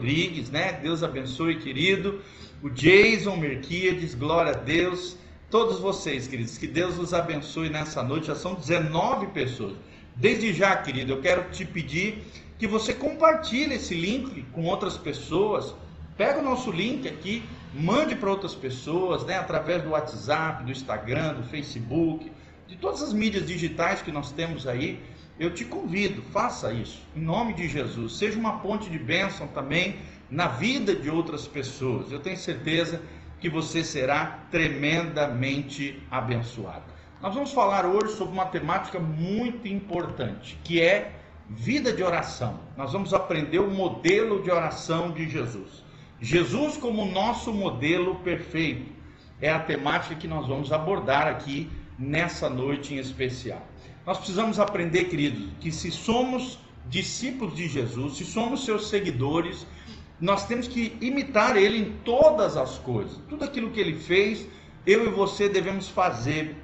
Rodrigues, né? Deus abençoe, querido. O Jason Merquiades, glória a Deus. Todos vocês, queridos, que Deus os abençoe nessa noite. Já são 19 pessoas. Desde já, querido, eu quero te pedir que você compartilhe esse link com outras pessoas. Pega o nosso link aqui, mande para outras pessoas, né? Através do WhatsApp, do Instagram, do Facebook, de todas as mídias digitais que nós temos aí eu te convido, faça isso, em nome de Jesus. Seja uma ponte de bênção também na vida de outras pessoas. Eu tenho certeza que você será tremendamente abençoado. Nós vamos falar hoje sobre uma temática muito importante, que é vida de oração. Nós vamos aprender o modelo de oração de Jesus. Jesus como nosso modelo perfeito é a temática que nós vamos abordar aqui nessa noite em especial. Nós precisamos aprender, queridos, que se somos discípulos de Jesus, se somos seus seguidores, nós temos que imitar ele em todas as coisas. Tudo aquilo que ele fez, eu e você devemos fazer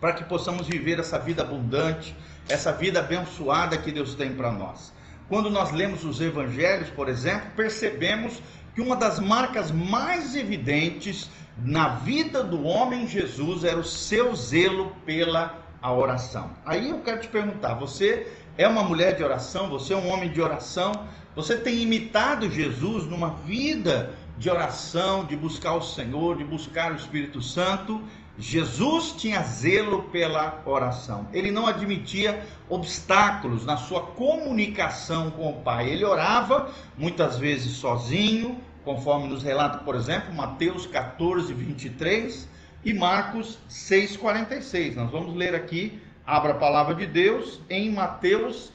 para que possamos viver essa vida abundante, essa vida abençoada que Deus tem para nós. Quando nós lemos os evangelhos, por exemplo, percebemos que uma das marcas mais evidentes na vida do homem Jesus era o seu zelo pela a oração. Aí eu quero te perguntar: você é uma mulher de oração? Você é um homem de oração? Você tem imitado Jesus numa vida de oração, de buscar o Senhor, de buscar o Espírito Santo? Jesus tinha zelo pela oração. Ele não admitia obstáculos na sua comunicação com o Pai. Ele orava muitas vezes sozinho, conforme nos relata, por exemplo, Mateus 14, 23 e Marcos 6,46. Nós vamos ler aqui, abra a palavra de Deus em Mateus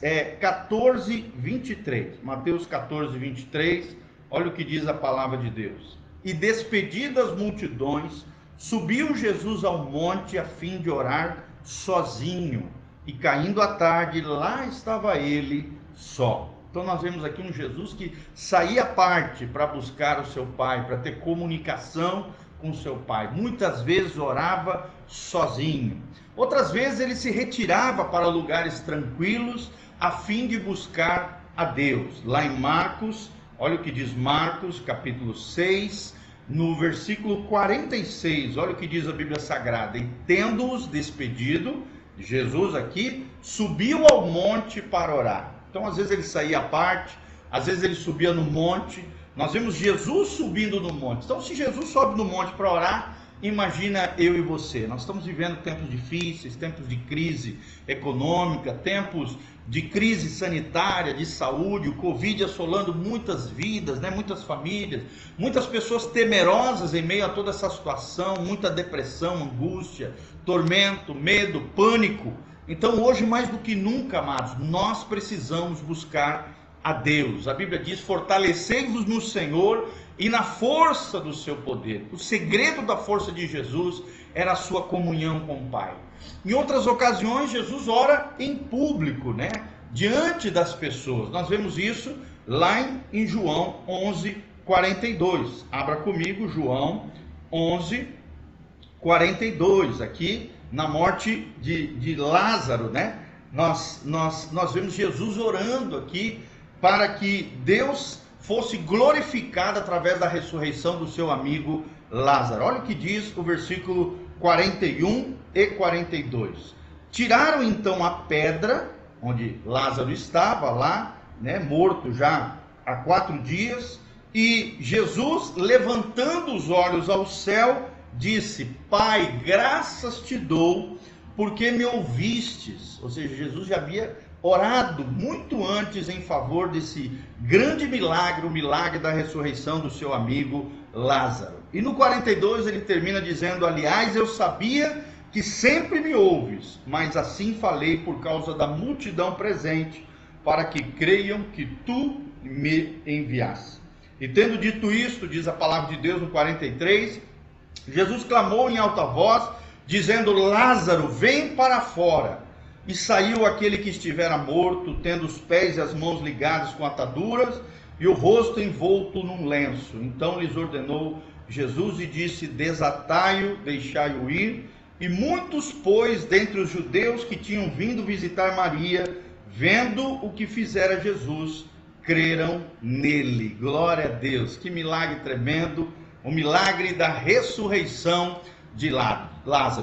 é, 14, 23. Mateus 14, 23, olha o que diz a palavra de Deus. E despedidas multidões, subiu Jesus ao monte a fim de orar sozinho. E caindo a tarde, lá estava ele só. Então nós vemos aqui um Jesus que saía à parte para buscar o seu Pai, para ter comunicação com seu pai. Muitas vezes orava sozinho. Outras vezes ele se retirava para lugares tranquilos a fim de buscar a Deus. Lá em Marcos, olha o que diz Marcos, capítulo 6, no versículo 46, olha o que diz a Bíblia Sagrada: E tendo-os despedido, Jesus aqui subiu ao monte para orar. Então, às vezes ele saía à parte, às vezes ele subia no monte, nós vemos Jesus subindo no monte. Então, se Jesus sobe no monte para orar, imagina eu e você. Nós estamos vivendo tempos difíceis, tempos de crise econômica, tempos de crise sanitária, de saúde, o Covid assolando muitas vidas, né? muitas famílias, muitas pessoas temerosas em meio a toda essa situação, muita depressão, angústia, tormento, medo, pânico. Então, hoje mais do que nunca, amados, nós precisamos buscar a Deus. A Bíblia diz: fortalecei-vos no Senhor e na força do seu poder. O segredo da força de Jesus era a sua comunhão com o Pai. Em outras ocasiões, Jesus ora em público, né? Diante das pessoas. Nós vemos isso lá em, João 11, 42. Abra comigo João 11, 42. Aqui na morte de, de Lázaro, né? Nós, nós, nós vemos Jesus orando aqui para que Deus fosse glorificado através da ressurreição do seu amigo Lázaro. Olha o que diz o versículo 41 e 42. Tiraram então a pedra onde Lázaro estava lá, né, morto já há quatro dias, e Jesus, levantando os olhos ao céu, disse: Pai, graças te dou, porque me ouvistes. Ou seja, Jesus já havia orado muito antes em favor desse grande milagre, o milagre da ressurreição do seu amigo Lázaro. E no 42 ele termina dizendo: Aliás, eu sabia que sempre me ouves, mas assim falei por causa da multidão presente, para que creiam que tu me enviaste. E tendo dito isto, diz a palavra de Deus no 43, Jesus clamou em alta voz, dizendo: Lázaro, vem para fora. E saiu aquele que estivera morto, tendo os pés e as mãos ligados com ataduras e o rosto envolto num lenço. Então lhes ordenou Jesus e disse: Desatai-o, deixai-o ir. E muitos, pois, dentre os judeus que tinham vindo visitar Maria, vendo o que fizera Jesus, creram nele. Glória a Deus. Que milagre tremendo, o milagre da ressurreição de Lázaro.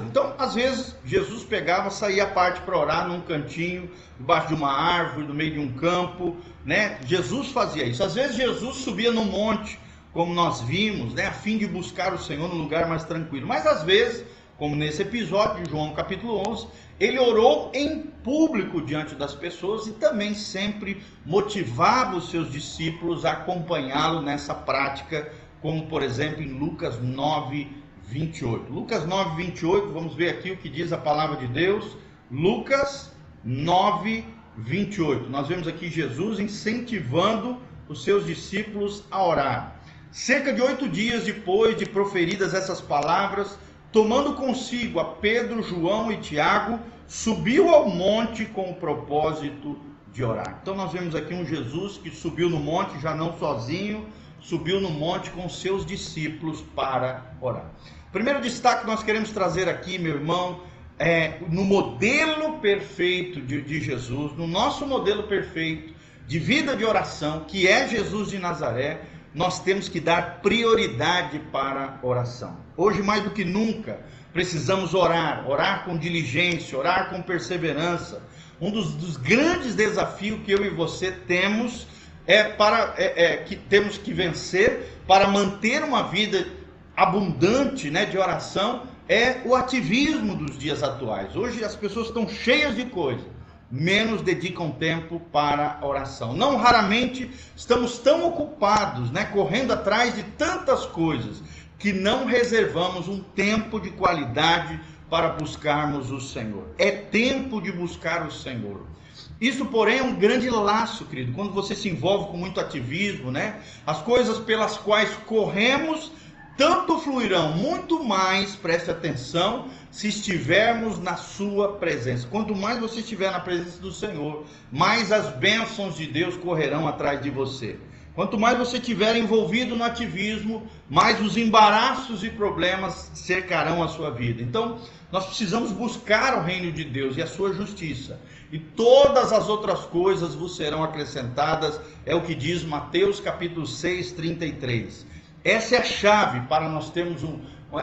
Então, às vezes, Jesus pegava, saía à parte para orar num cantinho, debaixo de uma árvore, no meio de um campo, né? Jesus fazia isso. Às vezes, Jesus subia no monte, como nós vimos, né? A fim de buscar o Senhor num lugar mais tranquilo. Mas às vezes, como nesse episódio de João capítulo 11, ele orou em público diante das pessoas e também sempre motivava os seus discípulos a acompanhá-lo nessa prática, como por exemplo em Lucas 9, 28. Lucas 9, 28, vamos ver aqui o que diz a palavra de Deus. Lucas 9, 28. Nós vemos aqui Jesus incentivando os seus discípulos a orar. Cerca de oito dias depois de proferidas essas palavras, tomando consigo a Pedro, João e Tiago, subiu ao monte com o propósito de orar. Então nós vemos aqui um Jesus que subiu no monte, já não sozinho, subiu no monte com seus discípulos para orar. Primeiro destaque que nós queremos trazer aqui, meu irmão, é no modelo perfeito de, de Jesus, no nosso modelo perfeito de vida de oração, que é Jesus de Nazaré, nós temos que dar prioridade para a oração. Hoje, mais do que nunca, precisamos orar, orar com diligência, orar com perseverança. Um dos, dos grandes desafios que eu e você temos é para é, é, que temos que vencer para manter uma vida abundante, né, de oração, é o ativismo dos dias atuais. Hoje as pessoas estão cheias de coisas menos dedicam tempo para a oração. Não raramente estamos tão ocupados, né, correndo atrás de tantas coisas, que não reservamos um tempo de qualidade para buscarmos o Senhor. É tempo de buscar o Senhor. Isso, porém, é um grande laço, querido, quando você se envolve com muito ativismo, né? As coisas pelas quais corremos tanto fluirão muito mais, preste atenção, se estivermos na sua presença. Quanto mais você estiver na presença do Senhor, mais as bênçãos de Deus correrão atrás de você. Quanto mais você estiver envolvido no ativismo, mais os embaraços e problemas cercarão a sua vida. Então, nós precisamos buscar o reino de Deus e a sua justiça. E todas as outras coisas vos serão acrescentadas, é o que diz Mateus capítulo 6, 33. Essa é a chave para nós termos um,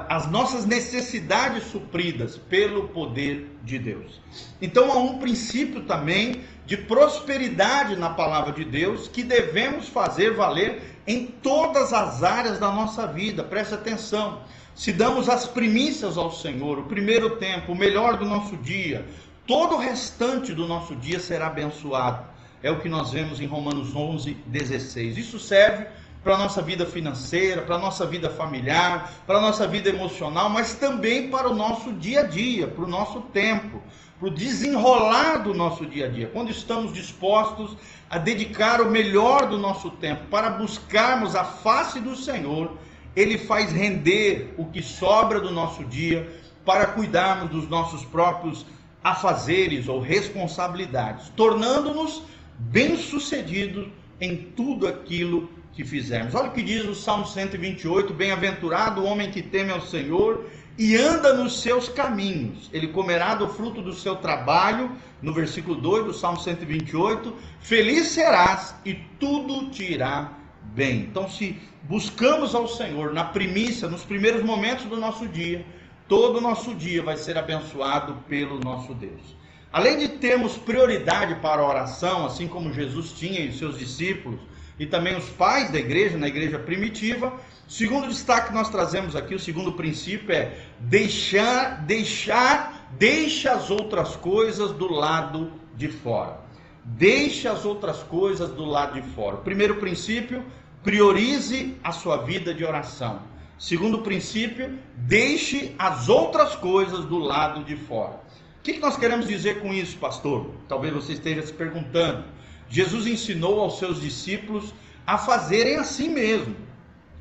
as nossas necessidades supridas pelo poder de Deus. Então há um princípio também de prosperidade na palavra de Deus que devemos fazer valer em todas as áreas da nossa vida. Preste atenção. Se damos as primícias ao Senhor, o primeiro tempo, o melhor do nosso dia, todo o restante do nosso dia será abençoado. É o que nós vemos em Romanos 11, 16. Isso serve para a nossa vida financeira, para a nossa vida familiar, para a nossa vida emocional, mas também para o nosso dia a dia, para o nosso tempo, para o desenrolar do nosso dia a dia. Quando estamos dispostos a dedicar o melhor do nosso tempo para buscarmos a face do Senhor, Ele faz render o que sobra do nosso dia para cuidarmos dos nossos próprios afazeres ou responsabilidades, tornando-nos bem-sucedidos em tudo aquilo que fizermos. Olha o que diz o Salmo 128: Bem-aventurado o homem que teme ao Senhor e anda nos seus caminhos. Ele comerá do fruto do seu trabalho, no versículo 2 do Salmo 128. Feliz serás e tudo te irá bem. Então, se buscamos ao Senhor na primícia, nos primeiros momentos do nosso dia, todo o nosso dia vai ser abençoado pelo nosso Deus. Além de termos prioridade para a oração, assim como Jesus tinha e seus discípulos, e também os pais da igreja, na igreja primitiva. Segundo destaque que nós trazemos aqui, o segundo princípio é deixar, deixar, deixa as outras coisas do lado de fora. Deixe as outras coisas do lado de fora. Primeiro princípio, priorize a sua vida de oração. Segundo princípio, deixe as outras coisas do lado de fora. O que nós queremos dizer com isso, pastor? Talvez você esteja se perguntando. Jesus ensinou aos seus discípulos a fazerem assim mesmo.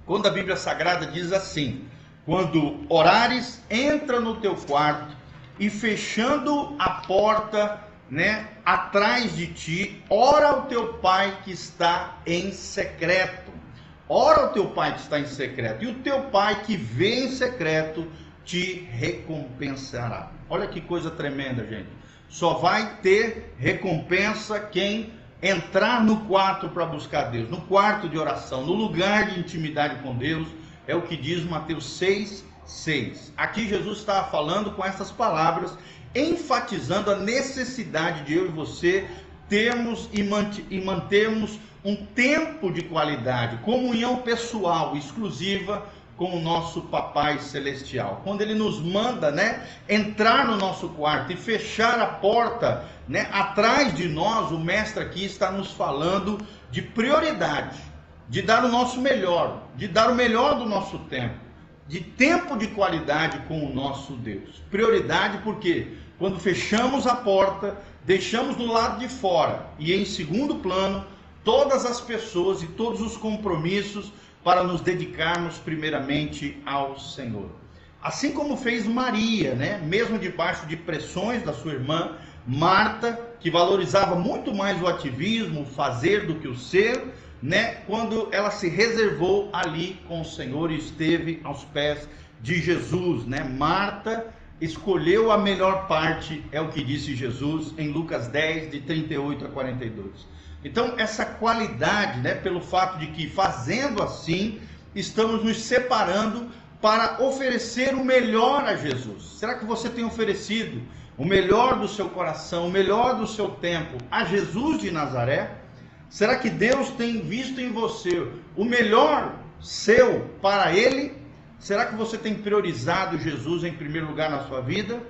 Quando a Bíblia Sagrada diz assim: quando orares, entra no teu quarto e fechando a porta, né, atrás de ti, ora ao teu pai que está em secreto. Ora ao teu pai que está em secreto, e o teu pai que vê em secreto te recompensará. Olha que coisa tremenda, gente. Só vai ter recompensa quem entrar no quarto para buscar Deus, no quarto de oração, no lugar de intimidade com Deus, é o que diz Mateus 6, 6. Aqui Jesus estava falando com essas palavras, enfatizando a necessidade de eu e você termos e, e mantermos um tempo de qualidade, comunhão pessoal exclusiva com o nosso Papai Celestial. Quando ele nos manda, né, entrar no nosso quarto e fechar a porta, né, atrás de nós, o mestre aqui está nos falando de prioridade, de dar o nosso melhor, de dar o melhor do nosso tempo, de tempo de qualidade com o nosso Deus. Prioridade porque quando fechamos a porta, deixamos do lado de fora e em segundo plano todas as pessoas e todos os compromissos para nos dedicarmos primeiramente ao Senhor. Assim como fez Maria, né? mesmo debaixo de pressões da sua irmã Marta, que valorizava muito mais o ativismo, o fazer do que o ser, né? quando ela se reservou ali com o Senhor e esteve aos pés de Jesus. Né? Marta escolheu a melhor parte, é o que disse Jesus em Lucas 10, de 38 a 42. Então, essa qualidade, né, pelo fato de que fazendo assim, estamos nos separando para oferecer o melhor a Jesus. Será que você tem oferecido o melhor do seu coração, o melhor do seu tempo a Jesus de Nazaré? Será que Deus tem visto em você o melhor seu para Ele? Será que você tem priorizado Jesus em primeiro lugar na sua vida?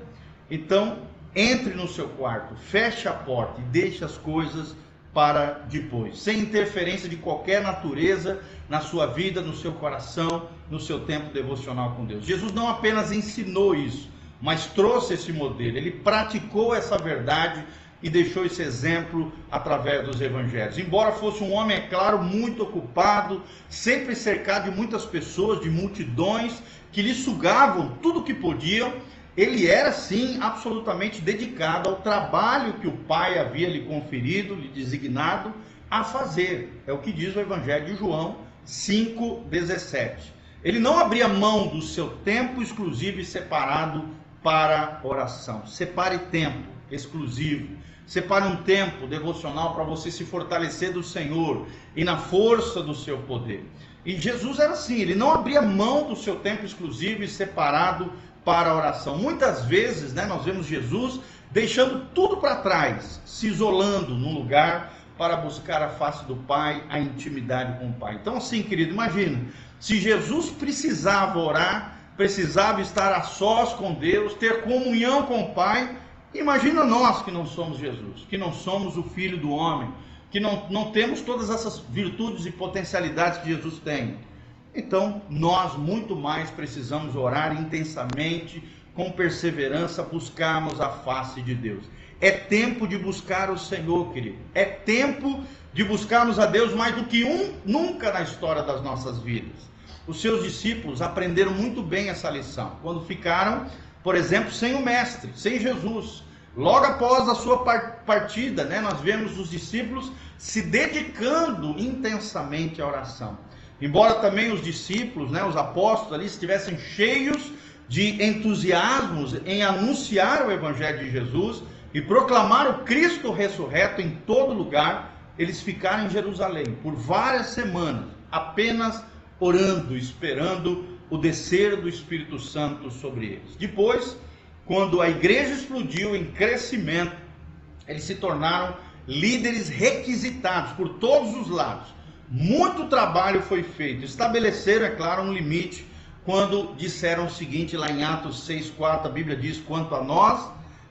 Então, entre no seu quarto, feche a porta e deixe as coisas para depois, sem interferência de qualquer natureza na sua vida, no seu coração, no seu tempo devocional com Deus. Jesus não apenas ensinou isso, mas trouxe esse modelo, ele praticou essa verdade e deixou esse exemplo através dos evangelhos. Embora fosse um homem, é claro, muito ocupado, sempre cercado de muitas pessoas, de multidões que lhe sugavam tudo que podiam, ele era sim absolutamente dedicado ao trabalho que o pai havia lhe conferido, lhe designado a fazer. É o que diz o Evangelho de João 5,17. Ele não abria mão do seu tempo exclusivo e separado para oração. Separe tempo exclusivo. Separe um tempo devocional para você se fortalecer do Senhor e na força do seu poder. E Jesus era assim, ele não abria mão do seu tempo exclusivo e separado para a oração. Muitas vezes, né, nós vemos Jesus deixando tudo para trás, se isolando num lugar para buscar a face do Pai, a intimidade com o Pai. Então, assim, querido, imagina, se Jesus precisava orar, precisava estar a sós com Deus, ter comunhão com o Pai, imagina nós que não somos Jesus, que não somos o Filho do Homem, que não, não temos todas essas virtudes e potencialidades que Jesus tem. Então, nós muito mais precisamos orar intensamente, com perseverança, buscarmos a face de Deus. É tempo de buscar o Senhor, querido. É tempo de buscarmos a Deus mais do que um nunca na história das nossas vidas. Os seus discípulos aprenderam muito bem essa lição quando ficaram, por exemplo, sem o mestre, sem Jesus. Logo após a sua partida, né, nós vemos os discípulos se dedicando intensamente à oração. Embora também os discípulos, né, os apóstolos ali estivessem cheios de entusiasmos em anunciar o evangelho de Jesus e proclamar o Cristo ressurreto em todo lugar, eles ficaram em Jerusalém por várias semanas, apenas orando, esperando o descer do Espírito Santo sobre eles. Depois, quando a igreja explodiu em crescimento, eles se tornaram líderes requisitados por todos os lados muito trabalho foi feito. Estabeleceram, é claro, um limite quando disseram o seguinte lá em Atos 6:4, a Bíblia diz: "Quanto a nós,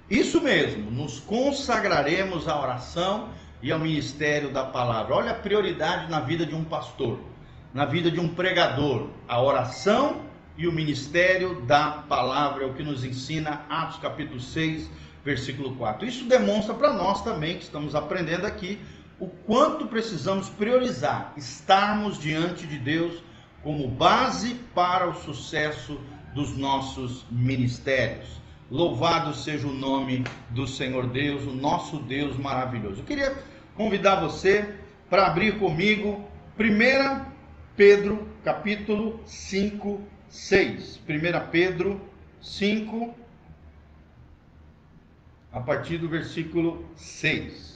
isso mesmo, nos consagraremos à oração e ao ministério da palavra". Olha a prioridade na vida de um pastor, na vida de um pregador, a oração e o ministério da palavra, é o que nos ensina Atos capítulo 6, versículo 4. Isso demonstra para nós também que estamos aprendendo aqui o quanto precisamos priorizar estarmos diante de Deus como base para o sucesso dos nossos ministérios. Louvado seja o nome do Senhor Deus, o nosso Deus maravilhoso. Eu queria convidar você para abrir comigo 1 Pedro, capítulo 5, 6. 1 Pedro 5, a partir do versículo 6.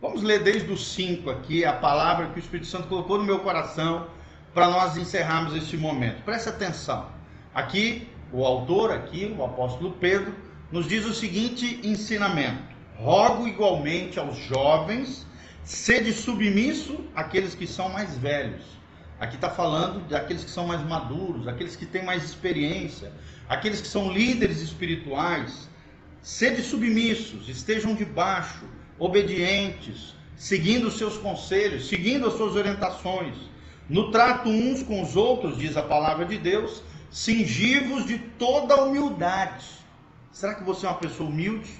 Vamos ler desde o 5 aqui, a palavra que o Espírito Santo colocou no meu coração para nós encerrarmos este momento. Preste atenção. Aqui, o autor, aqui, o apóstolo Pedro, nos diz o seguinte ensinamento: Rogo igualmente aos jovens, sede submisso àqueles que são mais velhos. Aqui está falando daqueles que são mais maduros, aqueles que têm mais experiência, aqueles que são líderes espirituais. Sede submissos, estejam debaixo, obedientes, seguindo seus conselhos, seguindo as suas orientações. No trato uns com os outros, diz a palavra de Deus, cingivos de toda humildade. Será que você é uma pessoa humilde?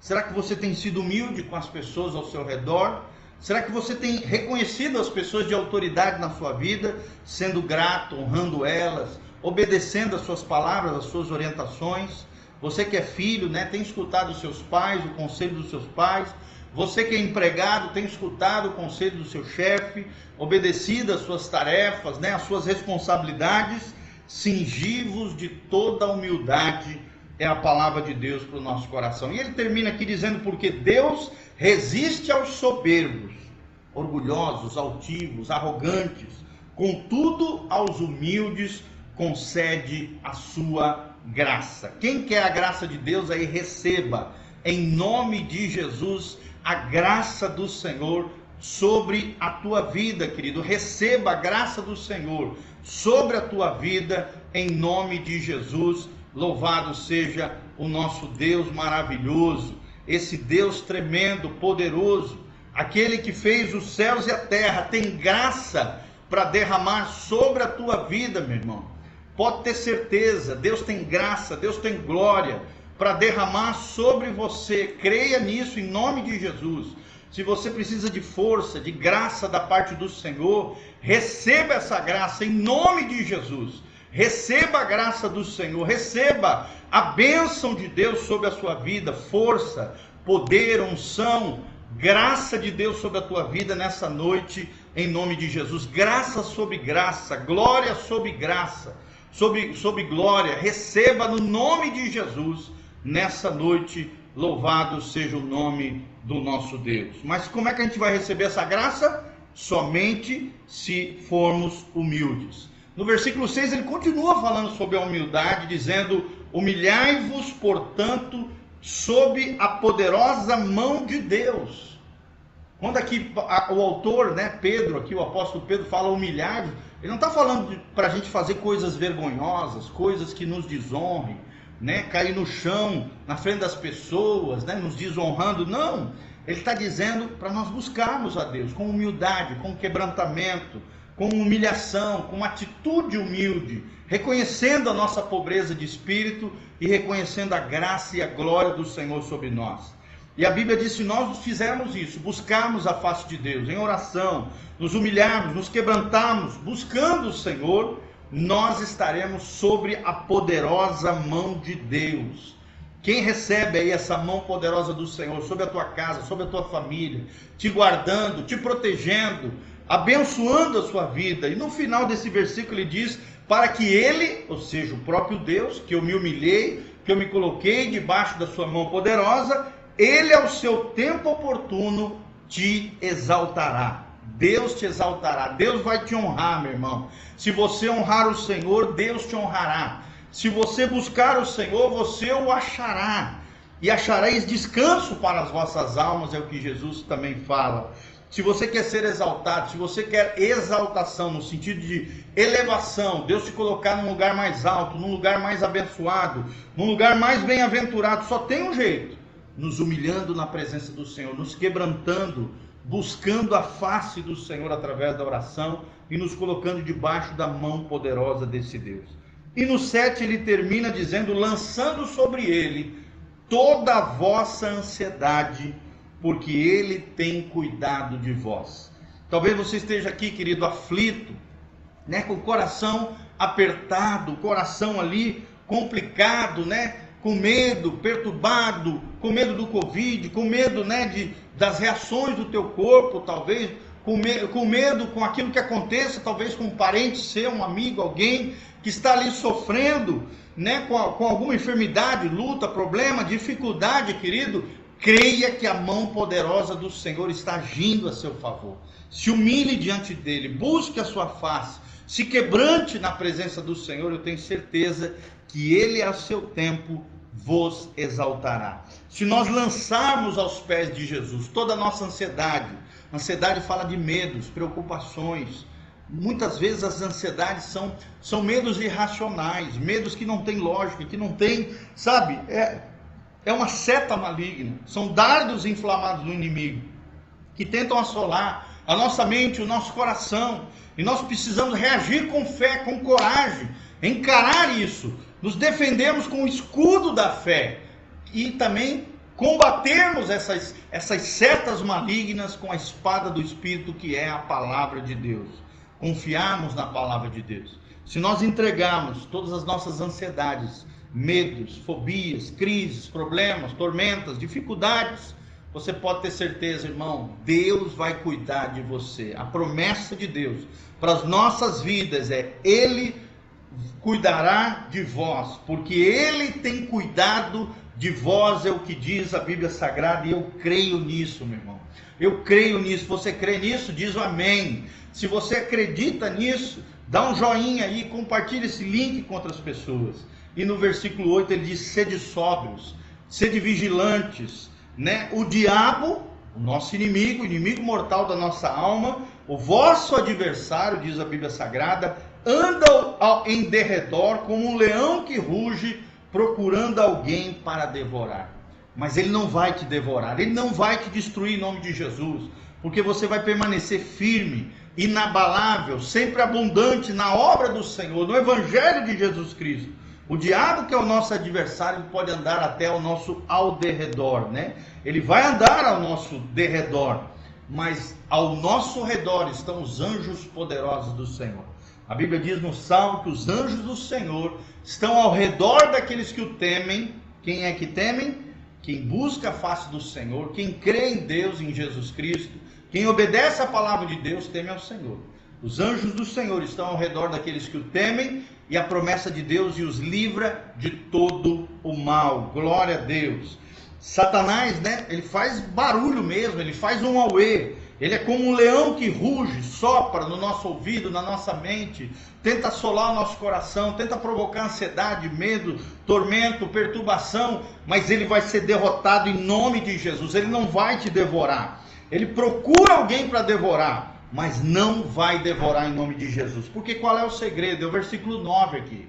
Será que você tem sido humilde com as pessoas ao seu redor? Será que você tem reconhecido as pessoas de autoridade na sua vida, sendo grato, honrando elas, obedecendo as suas palavras, as suas orientações? Você que é filho, né, tem escutado os seus pais, o conselho dos seus pais. Você que é empregado, tem escutado o conselho do seu chefe, obedecido às suas tarefas, né, às suas responsabilidades, cingivos de toda humildade é a palavra de Deus para o nosso coração. E ele termina aqui dizendo: porque Deus resiste aos soberbos, orgulhosos, altivos, arrogantes, contudo aos humildes concede a sua graça. Quem quer a graça de Deus aí receba em nome de Jesus a graça do Senhor sobre a tua vida, querido. Receba a graça do Senhor sobre a tua vida em nome de Jesus Louvado seja o nosso Deus maravilhoso, esse Deus tremendo, poderoso, aquele que fez os céus e a terra, tem graça para derramar sobre a tua vida, meu irmão. Pode ter certeza, Deus tem graça, Deus tem glória para derramar sobre você. Creia nisso em nome de Jesus. Se você precisa de força, de graça da parte do Senhor, receba essa graça em nome de Jesus. Receba a graça do Senhor, receba a bênção de Deus sobre a sua vida, força, poder, unção, graça de Deus sobre a tua vida nessa noite, em nome de Jesus. Graça sobre graça, glória sobre graça, sobre, sobre glória. Receba no nome de Jesus nessa noite. Louvado seja o nome do nosso Deus. Mas como é que a gente vai receber essa graça? Somente se formos humildes. No versículo 6 ele continua falando sobre a humildade, dizendo: Humilhai-vos, portanto, sob a poderosa mão de Deus. Quando aqui o autor, né, Pedro, aqui o apóstolo Pedro fala humilhar, ele não está falando para a gente fazer coisas vergonhosas, coisas que nos desonrem, né, cair no chão, na frente das pessoas, né, nos desonrando. Não, ele está dizendo para nós buscarmos a Deus com humildade, com quebrantamento, com humilhação, com atitude humilde, reconhecendo a nossa pobreza de espírito e reconhecendo a graça e a glória do Senhor sobre nós. E a Bíblia diz: se nós fizermos isso, buscarmos a face de Deus em oração, nos humilharmos, nos quebrantarmos, buscando o Senhor, nós estaremos sobre a poderosa mão de Deus. Quem recebe aí essa mão poderosa do Senhor sobre a tua casa, sobre a tua família, te guardando, te protegendo, abençoando a sua vida. E no final desse versículo ele diz: para que ele, ou seja, o próprio Deus, que eu me humilhei, que eu me coloquei debaixo da sua mão poderosa, ele ao seu tempo oportuno te exaltará. Deus te exaltará, Deus vai te honrar, meu irmão. Se você honrar o Senhor, Deus te honrará. Se você buscar o Senhor, você o achará. E achareis descanso para as vossas almas, é o que Jesus também fala. Se você quer ser exaltado, se você quer exaltação no sentido de elevação, Deus te colocar num lugar mais alto, num lugar mais abençoado, num lugar mais bem-aventurado, só tem um jeito: nos humilhando na presença do Senhor, nos quebrantando, buscando a face do Senhor através da oração e nos colocando debaixo da mão poderosa desse Deus. E no 7 ele termina dizendo: lançando sobre ele toda a vossa ansiedade porque Ele tem cuidado de vós. Talvez você esteja aqui, querido, aflito, né, com o coração apertado, o coração ali complicado, né, com medo, perturbado, com medo do Covid, com medo, né, de, das reações do teu corpo, talvez, com, me, com medo com aquilo que aconteça, talvez com um parente seu, um amigo, alguém que está ali sofrendo, né, com, com alguma enfermidade, luta, problema, dificuldade, querido, creia que a mão poderosa do Senhor está agindo a seu favor. Se humilhe diante dele, busque a sua face, se quebrante na presença do Senhor, eu tenho certeza que ele a seu tempo vos exaltará. Se nós lançarmos aos pés de Jesus toda a nossa ansiedade, ansiedade fala de medos, preocupações, muitas vezes as ansiedades são, são medos irracionais, medos que não têm lógica, que não têm, sabe, é, é uma seta maligna, são dardos inflamados do inimigo que tentam assolar a nossa mente, o nosso coração, e nós precisamos reagir com fé, com coragem, encarar isso, nos defendermos com o escudo da fé e também combatermos essas, essas setas malignas com a espada do Espírito, que é a palavra de Deus. Confiarmos na palavra de Deus. Se nós entregarmos todas as nossas ansiedades, medos, fobias, crises, problemas, tormentas, dificuldades, você pode ter certeza, irmão, Deus vai cuidar de você. A promessa de Deus para as nossas vidas é: Ele cuidará de vós, porque Ele tem cuidado de vós, é o que diz a Bíblia Sagrada, e eu creio nisso, meu irmão. Eu creio nisso. Você crê nisso? Diz o amém. Se você acredita nisso, dá um joinha aí, compartilha esse link com outras pessoas. E no versículo 8 ele diz: sede sóbrios, sede vigilantes. Né? O diabo, o nosso inimigo, inimigo mortal da nossa alma, o vosso adversário, diz a Bíblia Sagrada, anda em derredor como um leão que ruge, procurando alguém para devorar. Mas ele não vai te devorar, ele não vai te destruir em nome de Jesus, porque você vai permanecer firme, inabalável, sempre abundante na obra do Senhor, no Evangelho de Jesus Cristo. O diabo, que é o nosso adversário, pode andar até ao nosso ao derredor, né? Ele vai andar ao nosso derredor, mas ao nosso redor estão os anjos poderosos do Senhor. A Bíblia diz no Salmo que os anjos do Senhor estão ao redor daqueles que o temem. Quem é que temem? Quem busca a face do Senhor, quem crê em Deus, em Jesus Cristo, quem obedece a palavra de Deus, teme ao Senhor. Os anjos do Senhor estão ao redor daqueles que o temem e a promessa de Deus e os livra de todo o mal. Glória a Deus. Satanás, né? Ele faz barulho mesmo, ele faz um auê. Ele é como um leão que ruge, sopra no nosso ouvido, na nossa mente, tenta assolar o nosso coração, tenta provocar ansiedade, medo, tormento, perturbação, mas ele vai ser derrotado em nome de Jesus. Ele não vai te devorar. Ele procura alguém para devorar, mas não vai devorar em nome de Jesus. Porque qual é o segredo? É o versículo 9 aqui.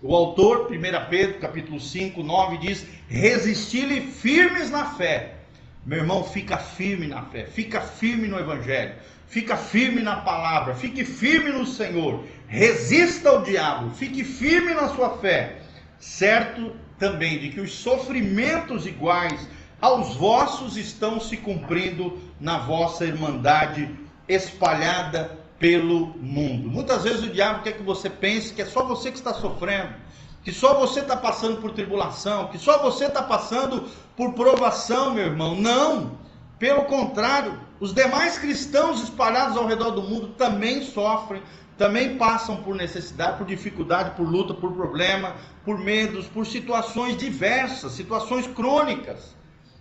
O autor, 1 Pedro, capítulo 5, 9, diz: Resisti-lhe firmes na fé meu irmão, fica firme na fé, fica firme no Evangelho, fica firme na palavra, fique firme no Senhor, resista ao diabo, fique firme na sua fé, certo também de que os sofrimentos iguais aos vossos estão se cumprindo na vossa irmandade espalhada pelo mundo. Muitas vezes o diabo quer que você pense que é só você que está sofrendo que só você está passando por tribulação, que só você está passando por provação, meu irmão. Não! Pelo contrário, os demais cristãos espalhados ao redor do mundo também sofrem, também passam por necessidade, por dificuldade, por luta, por problema, por medos, por situações diversas, situações crônicas.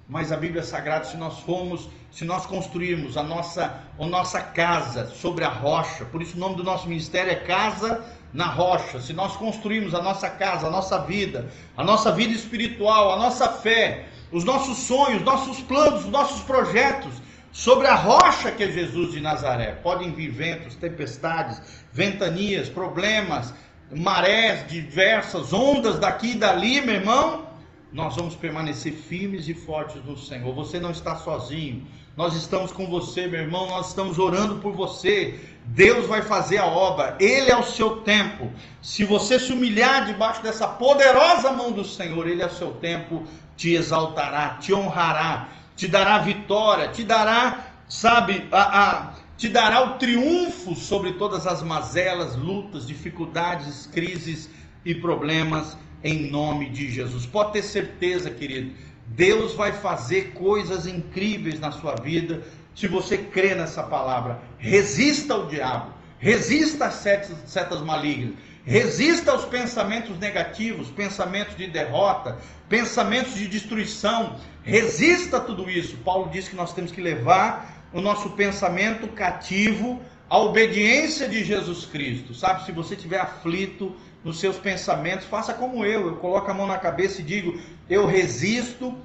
Mas a Bíblia Sagrada, se nós formos, se nós construirmos a nossa, a nossa casa sobre a rocha, por isso o nome do nosso ministério é Casa na rocha, se nós construirmos a nossa casa, a nossa vida, a nossa vida espiritual, a nossa fé, os nossos sonhos, nossos planos, os nossos projetos sobre a rocha que é Jesus de Nazaré, podem vir ventos, tempestades, ventanias, problemas, marés diversas, ondas daqui e dali, meu irmão, nós vamos permanecer firmes e fortes no Senhor. Você não está sozinho. Nós estamos com você, meu irmão. Nós estamos orando por você. Deus vai fazer a obra, Ele é o seu tempo. Se você se humilhar debaixo dessa poderosa mão do Senhor, Ele é o seu tempo, te exaltará, te honrará, te dará vitória, te dará, sabe, a, a, te dará o triunfo sobre todas as mazelas, lutas, dificuldades, crises e problemas, em nome de Jesus. Pode ter certeza, querido, Deus vai fazer coisas incríveis na sua vida se você crê nessa palavra. Resista ao diabo, resista às setas, setas malignas, Resista aos pensamentos negativos, pensamentos de derrota, pensamentos de destruição. Resista a tudo isso. Paulo diz que nós temos que levar o nosso pensamento cativo à obediência de Jesus Cristo. Sabe, se você estiver aflito nos seus pensamentos, faça como eu. Eu coloco a mão na cabeça e digo: eu resisto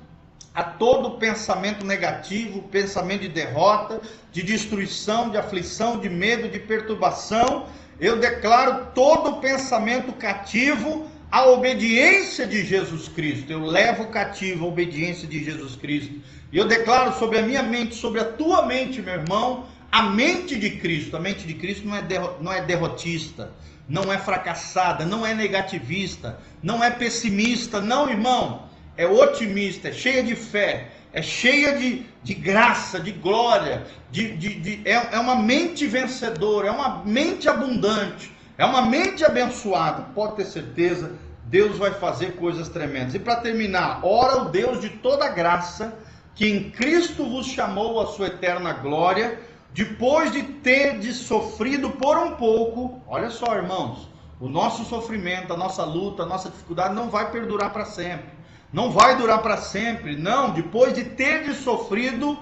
a todo pensamento negativo, pensamento de derrota, de destruição, de aflição, de medo, de perturbação eu declaro todo pensamento cativo à obediência de Jesus Cristo. Eu levo cativo a obediência de Jesus Cristo. E eu declaro sobre a minha mente, sobre a tua mente, meu irmão, a mente de Cristo. A mente de Cristo não é, não é derrotista, não é fracassada, não é negativista, não é pessimista, não, irmão. É otimista, é cheia de fé, é cheia de, de graça, de glória, de, de, de é, é uma mente vencedora, é uma mente abundante, é uma mente abençoada. Pode ter certeza, Deus vai fazer coisas tremendas. E para terminar, ora o Deus de toda graça, que em Cristo vos chamou a sua eterna glória, depois de ter de sofrido por um pouco, olha só, irmãos, o nosso sofrimento, a nossa luta, a nossa dificuldade não vai perdurar para sempre não vai durar para sempre, não. Depois de ter sofrido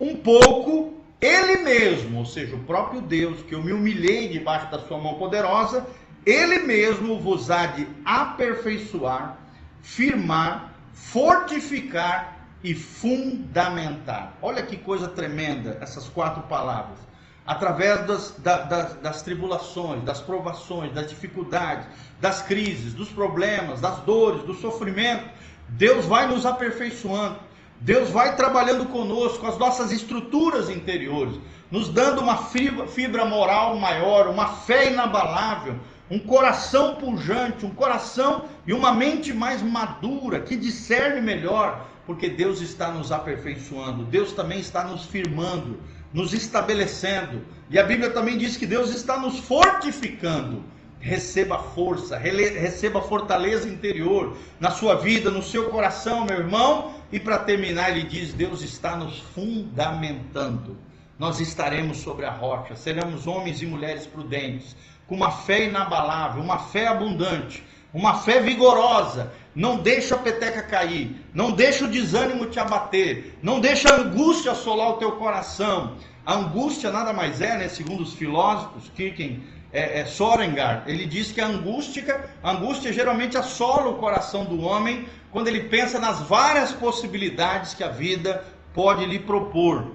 um pouco, ele mesmo, ou seja, o próprio Deus, que eu me humilhei debaixo da sua mão poderosa, ele mesmo vos há de aperfeiçoar, firmar, fortificar e fundamentar. Olha que coisa tremenda essas quatro palavras. Através das, das, das tribulações, das provações, das dificuldades, das crises, dos problemas, das dores, do sofrimento, Deus vai nos aperfeiçoando. Deus vai trabalhando conosco as nossas estruturas interiores, nos dando uma fibra, fibra moral maior, uma fé inabalável, um coração pujante, um coração e uma mente mais madura, que discerne melhor, porque Deus está nos aperfeiçoando, Deus também está nos firmando, nos estabelecendo. E a Bíblia também diz que Deus está nos fortificando receba força, receba fortaleza interior na sua vida, no seu coração, meu irmão. E para terminar, ele diz: Deus está nos fundamentando. Nós estaremos sobre a rocha, seremos homens e mulheres prudentes, com uma fé inabalável, uma fé abundante, uma fé vigorosa. Não deixa a peteca cair, não deixa o desânimo te abater, não deixa a angústia assolar o teu coração. A angústia nada mais é, né, segundo os filósofos, Kirken é, é, Sorengar, ele diz que a angústia, a angústia geralmente assola o coração do homem quando ele pensa nas várias possibilidades que a vida pode lhe propor.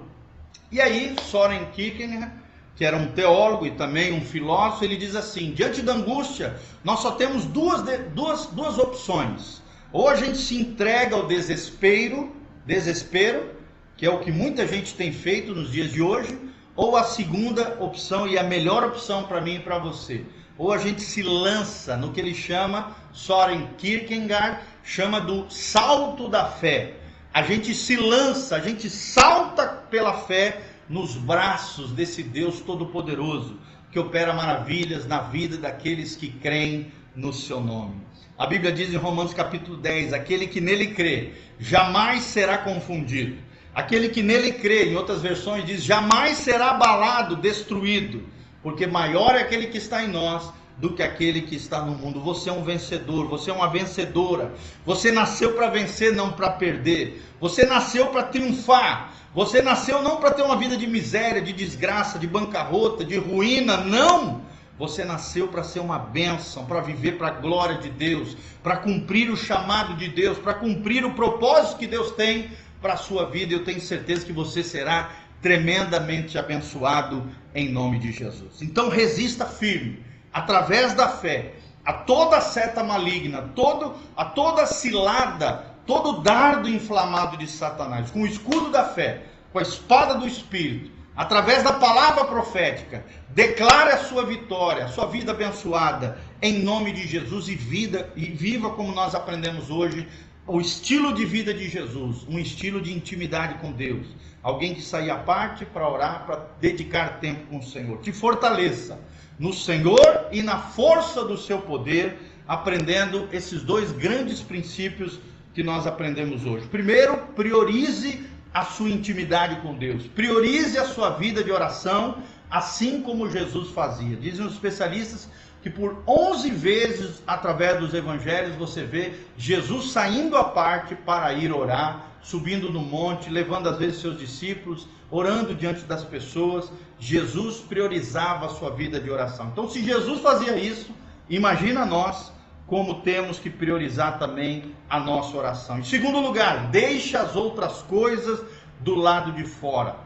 E aí, Soren Kierkegaard, que era um teólogo e também um filósofo, ele diz assim: diante da angústia, nós só temos duas, duas, duas opções. Ou a gente se entrega ao desespero, desespero, que é o que muita gente tem feito nos dias de hoje, ou a segunda opção e a melhor opção para mim e para você. Ou a gente se lança no que ele chama, Soren Kierkegaard chama do salto da fé. A gente se lança, a gente salta pela fé nos braços desse Deus Todo-Poderoso, que opera maravilhas na vida daqueles que creem no seu nome. A Bíblia diz em Romanos capítulo 10: aquele que nele crê jamais será confundido. Aquele que nele crê, em outras versões diz, jamais será abalado, destruído, porque maior é aquele que está em nós do que aquele que está no mundo. Você é um vencedor, você é uma vencedora. Você nasceu para vencer, não para perder. Você nasceu para triunfar. Você nasceu não para ter uma vida de miséria, de desgraça, de bancarrota, de ruína, não. Você nasceu para ser uma bênção, para viver para a glória de Deus, para cumprir o chamado de Deus, para cumprir o propósito que Deus tem para a sua vida. Eu tenho certeza que você será tremendamente abençoado em nome de Jesus. Então resista firme, através da fé, a toda seta maligna, todo, a toda cilada, todo dardo inflamado de Satanás, com o escudo da fé, com a espada do Espírito, através da palavra profética, declare a sua vitória, a sua vida abençoada, em nome de Jesus e vida e viva como nós aprendemos hoje o estilo de vida de Jesus, um estilo de intimidade com Deus. Alguém que saia à parte para orar, para dedicar tempo com o Senhor. Te fortaleça no Senhor e na força do seu poder, aprendendo esses dois grandes princípios que nós aprendemos hoje. Primeiro, priorize a sua intimidade com Deus. Priorize a sua vida de oração, assim como Jesus fazia. Dizem os especialistas que por 11 vezes, através dos evangelhos, você vê Jesus saindo à parte para ir orar, subindo no monte, levando às vezes seus discípulos, orando diante das pessoas. Jesus priorizava a sua vida de oração. Então, se Jesus fazia isso, imagina nós como temos que priorizar também a nossa oração. Em segundo lugar, deixa as outras coisas do lado de fora.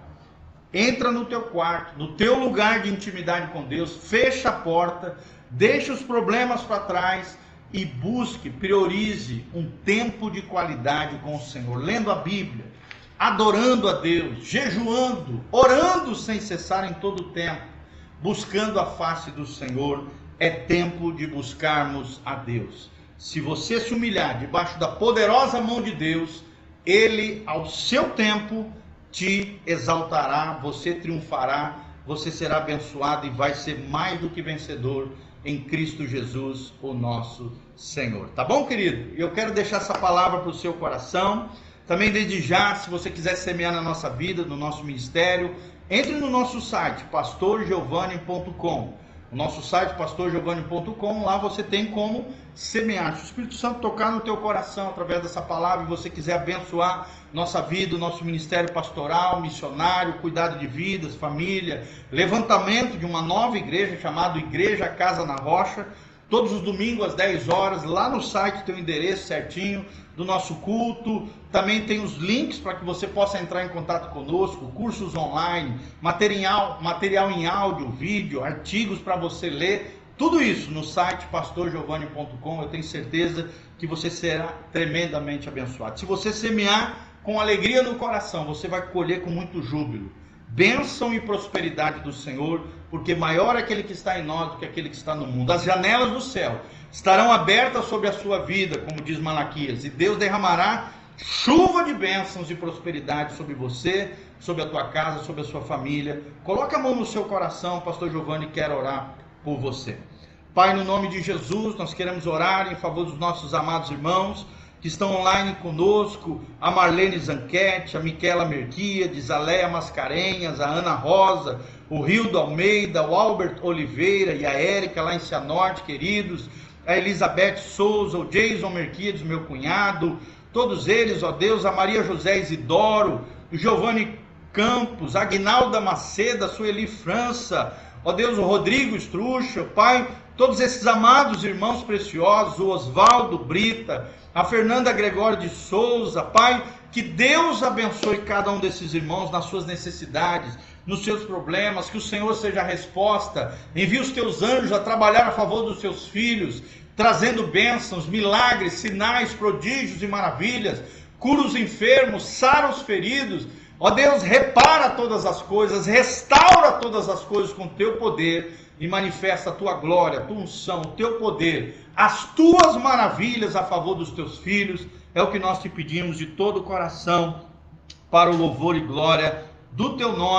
Entra no teu quarto, no teu lugar de intimidade com Deus, fecha a porta, deixa os problemas para trás e busque, priorize um tempo de qualidade com o Senhor, lendo a Bíblia, adorando a Deus, jejuando, orando sem cessar em todo o tempo, buscando a face do Senhor. É tempo de buscarmos a Deus. Se você se humilhar debaixo da poderosa mão de Deus, Ele, ao seu tempo, te exaltará, você triunfará, você será abençoado e vai ser mais do que vencedor em Cristo Jesus, o nosso Senhor. Tá bom, querido? Eu quero deixar essa palavra para o seu coração. Também desde já, se você quiser semear na nossa vida, no nosso ministério, entre no nosso site pastorgiovanni.com. O nosso site pastorgiovanni.com, lá você tem como semear. Se o Espírito Santo tocar no teu coração através dessa palavra e você quiser abençoar nossa vida, nosso ministério pastoral, missionário, cuidado de vidas, família, levantamento de uma nova igreja chamada Igreja Casa na Rocha, todos os domingos às 10 horas, lá no site tem o endereço certinho do nosso culto, também tem os links para que você possa entrar em contato conosco, cursos online, material, material em áudio, vídeo, artigos para você ler, tudo isso no site pastorgiovanni.com, eu tenho certeza que você será tremendamente abençoado. Se você semear com alegria no coração, você vai colher com muito júbilo. Bênção e prosperidade do Senhor, porque maior é aquele que está em nós do que aquele que está no mundo. As janelas do céu estarão abertas sobre a sua vida, como diz Malaquias, e Deus derramará chuva de bênçãos e prosperidade sobre você, sobre a tua casa, sobre a sua família. Coloque a mão no seu coração, pastor Giovanni quer orar por você. Pai, no nome de Jesus, nós queremos orar em favor dos nossos amados irmãos que estão online conosco, a Marlene Zanquete, a Miquela Merquiades, a Leia Mascarenhas, a Ana Rosa, o Rio do Almeida, o Albert Oliveira e a Érica lá em Cianorte, queridos, a Elizabeth Souza, o Jason Merquiades, meu cunhado, todos eles, ó Deus, a Maria José Isidoro, o Giovanni Campos, a Aguinalda Maceda, Sueli França, ó Deus, o Rodrigo Estrucha, Pai, todos esses amados irmãos preciosos, o Oswaldo Brita, a Fernanda Gregório de Souza, Pai, que Deus abençoe cada um desses irmãos nas suas necessidades, nos seus problemas, que o Senhor seja a resposta. Envie os teus anjos a trabalhar a favor dos seus filhos, trazendo bênçãos, milagres, sinais, prodígios e maravilhas. Cura os enfermos, sara os feridos. Ó Deus, repara todas as coisas, restaura todas as coisas com teu poder e manifesta a tua glória, a tua unção, o teu poder, as tuas maravilhas a favor dos teus filhos. É o que nós te pedimos de todo o coração, para o louvor e glória do teu nome.